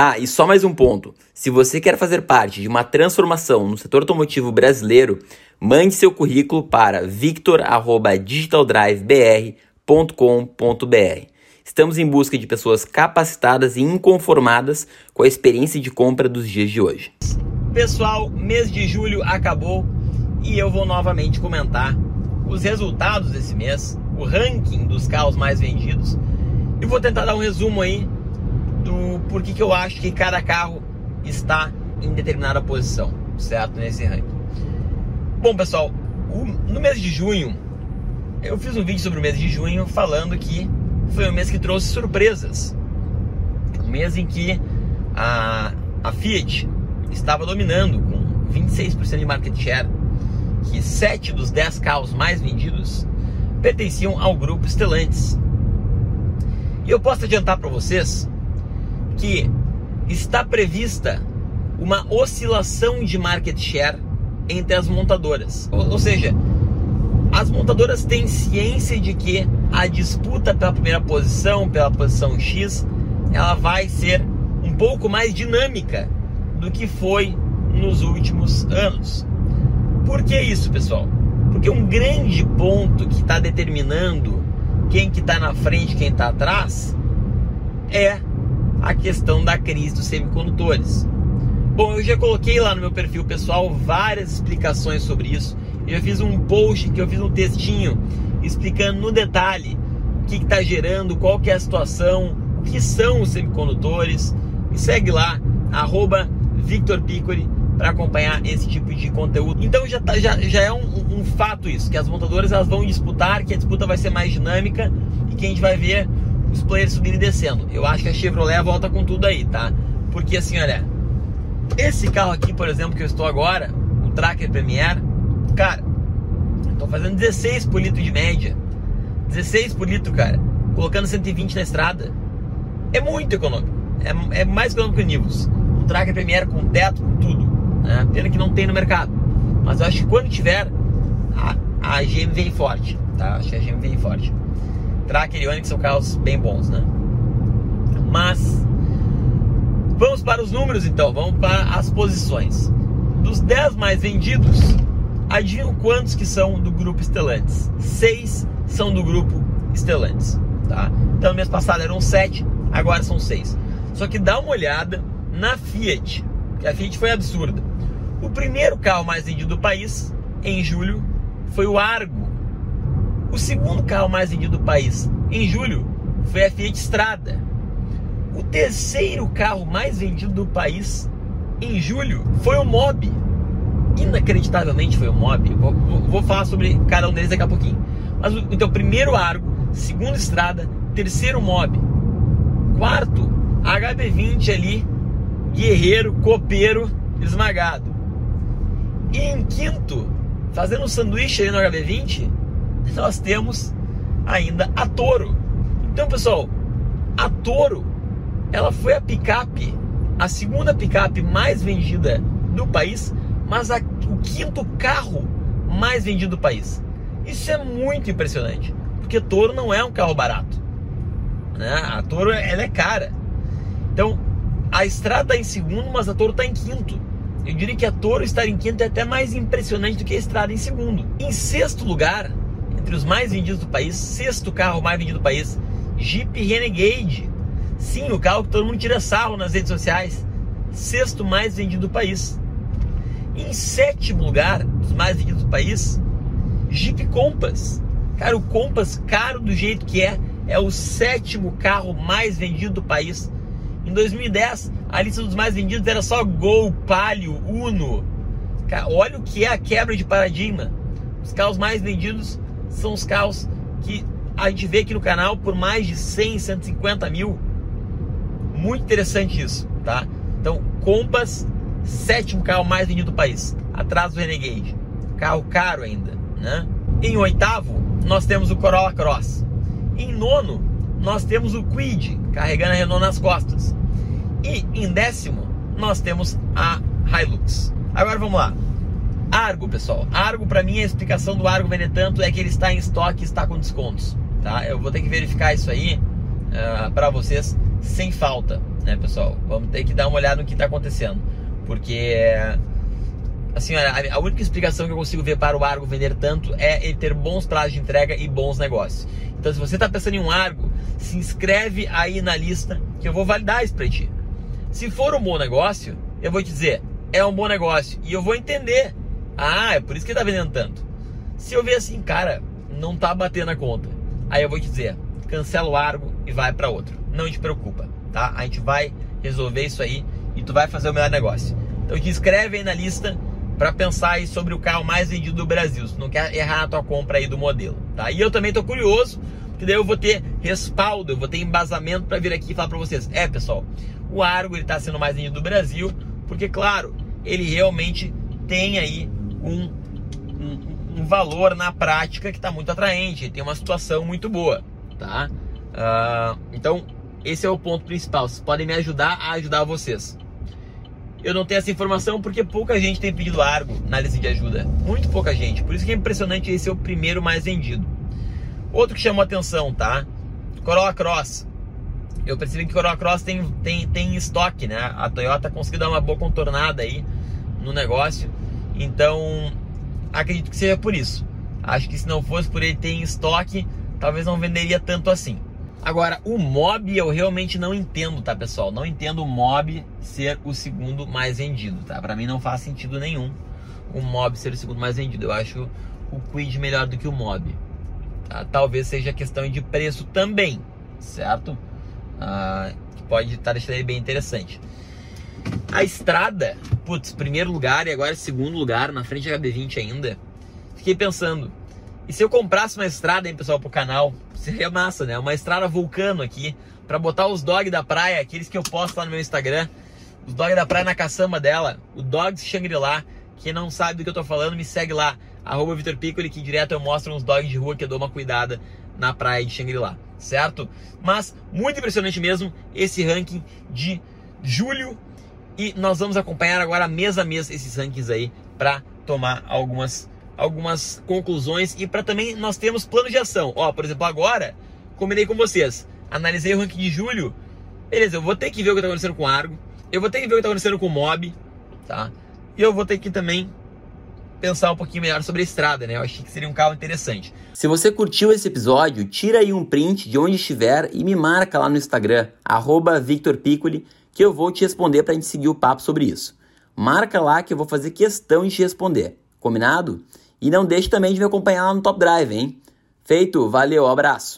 Ah, e só mais um ponto. Se você quer fazer parte de uma transformação no setor automotivo brasileiro, mande seu currículo para victor@digitaldrivebr.com.br. Estamos em busca de pessoas capacitadas e inconformadas com a experiência de compra dos dias de hoje. Pessoal, mês de julho acabou e eu vou novamente comentar os resultados desse mês, o ranking dos carros mais vendidos e vou tentar dar um resumo aí do porquê que eu acho que cada carro está em determinada posição, certo? Nesse ranking. Bom, pessoal, o, no mês de junho, eu fiz um vídeo sobre o mês de junho falando que foi um mês que trouxe surpresas. Um mês em que a, a Fiat estava dominando com 26% de market share, que 7 dos 10 carros mais vendidos pertenciam ao grupo Stellantis. E eu posso adiantar para vocês que está prevista uma oscilação de market share entre as montadoras. Ou, seja, as montadoras têm ciência de que a disputa pela primeira posição, pela posição X, ela vai ser um pouco mais dinâmica do que foi nos últimos anos. Por que isso, pessoal? Porque um grande ponto que está determinando quem que está na frente, quem está atrás, é a questão da crise dos semicondutores. Bom, eu já coloquei lá no meu perfil pessoal várias explicações sobre isso. Eu fiz um post que eu fiz um textinho explicando no detalhe o que está gerando, qual que é a situação, o que são os semicondutores. Me segue lá, arroba Victor para acompanhar esse tipo de conteúdo. Então já, tá, já, já é um, um, fato isso, que as montadoras elas vão disputar, que a disputa vai ser mais dinâmica e que a gente vai ver os players subindo e descendo. Eu acho que a Chevrolet volta com tudo aí, tá? Porque assim, olha, esse carro aqui, por exemplo, que eu estou agora, o Tracker Premier, cara, tô fazendo 16 por litro de média. 16 por litro, cara. Colocando 120 na estrada. É muito econômico. É, é mais econômico que o Nivus. O Tracker Premier com teto, com tudo. Né? Pena que não tem no mercado. Mas eu acho que quando tiver, a, a GM vem forte. Tá? Acho que a GM vem forte. Tracker e Onix são carros bem bons, né? Mas vamos para os números então, vamos para as posições. Dos 10 mais vendidos, adivinham quantos que são do grupo Stellantis? 6 são do grupo Stellantis, tá? Então mês passado eram 7, agora são 6. Só que dá uma olhada na Fiat, que a Fiat foi absurda. O primeiro carro mais vendido do país em julho foi o Argo, o segundo carro mais vendido do país em julho foi a Fiat Strada. O terceiro carro mais vendido do país em julho foi o Mob. Inacreditavelmente foi o Mob. Vou, vou falar sobre cada um deles daqui a pouquinho. Mas então, primeiro Argo, segundo Estrada, terceiro Mob, quarto HB20 ali, guerreiro, copeiro, esmagado. E em quinto, fazendo um sanduíche ali no HB20, nós temos ainda a Toro. Então, pessoal, a Toro, ela foi a picape, a segunda picape mais vendida do país, mas a, o quinto carro mais vendido do país. Isso é muito impressionante, porque Toro não é um carro barato. Né? A Toro ela é cara. Então, a estrada está em segundo, mas a Toro está em quinto. Eu diria que a Toro estar em quinto é até mais impressionante do que a estrada em segundo. Em sexto lugar, entre os mais vendidos do país, sexto carro mais vendido do país, Jeep Renegade. Sim, o carro que todo mundo tira sarro nas redes sociais. Sexto mais vendido do país. Em sétimo lugar, dos mais vendidos do país, Jeep Compass. Cara, o Compass, caro do jeito que é, é o sétimo carro mais vendido do país. Em 2010, a lista dos mais vendidos era só Gol, Palio, Uno. Cara, olha o que é a quebra de paradigma. Os carros mais vendidos são os carros que a gente vê aqui no canal por mais de 100, 150 mil. Muito interessante isso, tá? Então, Compass, sétimo carro mais vendido do país, atrás do Renegade. Carro caro ainda, né? Em oitavo, nós temos o Corolla Cross. Em nono, nós temos o Quid, carregando a Renault nas costas. E em décimo, nós temos a Hilux. Agora vamos lá. Argo, pessoal. Argo, para mim, a explicação do Argo vender tanto é que ele está em estoque está com descontos. Tá? Eu vou ter que verificar isso aí uh, ah, para vocês sem falta, né, pessoal? Vamos ter que dar uma olhada no que está acontecendo. Porque, assim, a, a única explicação que eu consigo ver para o Argo vender tanto é ele ter bons prazos de entrega e bons negócios. Então, se você está pensando em um Argo, se inscreve aí na lista que eu vou validar isso para ti. Se for um bom negócio, eu vou te dizer, é um bom negócio. E eu vou entender. Ah, é por isso que ele tá vendendo tanto. Se eu ver assim, cara, não tá batendo a conta. Aí eu vou te dizer, cancela o Argo e vai para outro. Não te preocupa, tá? A gente vai resolver isso aí e tu vai fazer o melhor negócio. Então te inscreve aí na lista para pensar aí sobre o carro mais vendido do Brasil. Se não quer errar a tua compra aí do modelo, tá? E eu também tô curioso, que daí eu vou ter respaldo, eu vou ter embasamento para vir aqui e falar para vocês. É, pessoal, o Argo ele tá sendo mais vendido do Brasil, porque claro, ele realmente tem aí um, um, um valor na prática que está muito atraente, tem uma situação muito boa, tá? Uh, então, esse é o ponto principal. Vocês podem me ajudar a ajudar vocês. Eu não tenho essa informação porque pouca gente tem pedido Argo na lista de ajuda. Muito pouca gente. Por isso que é impressionante esse é o primeiro mais vendido. Outro que chamou atenção, tá? Corolla Cross. Eu percebi que Corolla Cross tem, tem, tem estoque, né? A Toyota conseguiu dar uma boa contornada aí no negócio. Então, acredito que seja por isso. Acho que se não fosse por ele ter em estoque, talvez não venderia tanto assim. Agora, o Mob eu realmente não entendo, tá, pessoal? Não entendo o Mob ser o segundo mais vendido, tá? Para mim não faz sentido nenhum o Mob ser o segundo mais vendido. Eu acho o Quid melhor do que o Mob. Tá? Talvez seja questão de preço também, certo? Ah, pode estar deixando bem interessante. A estrada, putz, primeiro lugar e agora segundo lugar, na frente da HB20 ainda. Fiquei pensando, e se eu comprasse uma estrada, hein, pessoal, pro canal? Seria massa, né? Uma estrada vulcano aqui, para botar os dog da praia, aqueles que eu posto lá no meu Instagram. Os dog da praia na caçamba dela, o Dogs Shangri-La. Quem não sabe do que eu tô falando, me segue lá, arroba Vitor Piccoli, que direto eu mostro uns dogs de rua que eu dou uma cuidada na praia de Shangri-La, certo? Mas muito impressionante mesmo esse ranking de julho e nós vamos acompanhar agora mês a mês esses rankings aí para tomar algumas algumas conclusões e para também nós temos plano de ação. Ó, por exemplo, agora combinei com vocês, analisei o ranking de julho. Beleza, eu vou ter que ver o que está acontecendo com o Argo, eu vou ter que ver o que está acontecendo com o Mob, tá? E eu vou ter que também pensar um pouquinho melhor sobre a estrada, né? Eu achei que seria um carro interessante. Se você curtiu esse episódio, tira aí um print de onde estiver e me marca lá no Instagram, @victorpiccoli, que eu vou te responder para a gente seguir o papo sobre isso. Marca lá que eu vou fazer questão de te responder. Combinado? E não deixe também de me acompanhar lá no Top Drive, hein? Feito, valeu, abraço!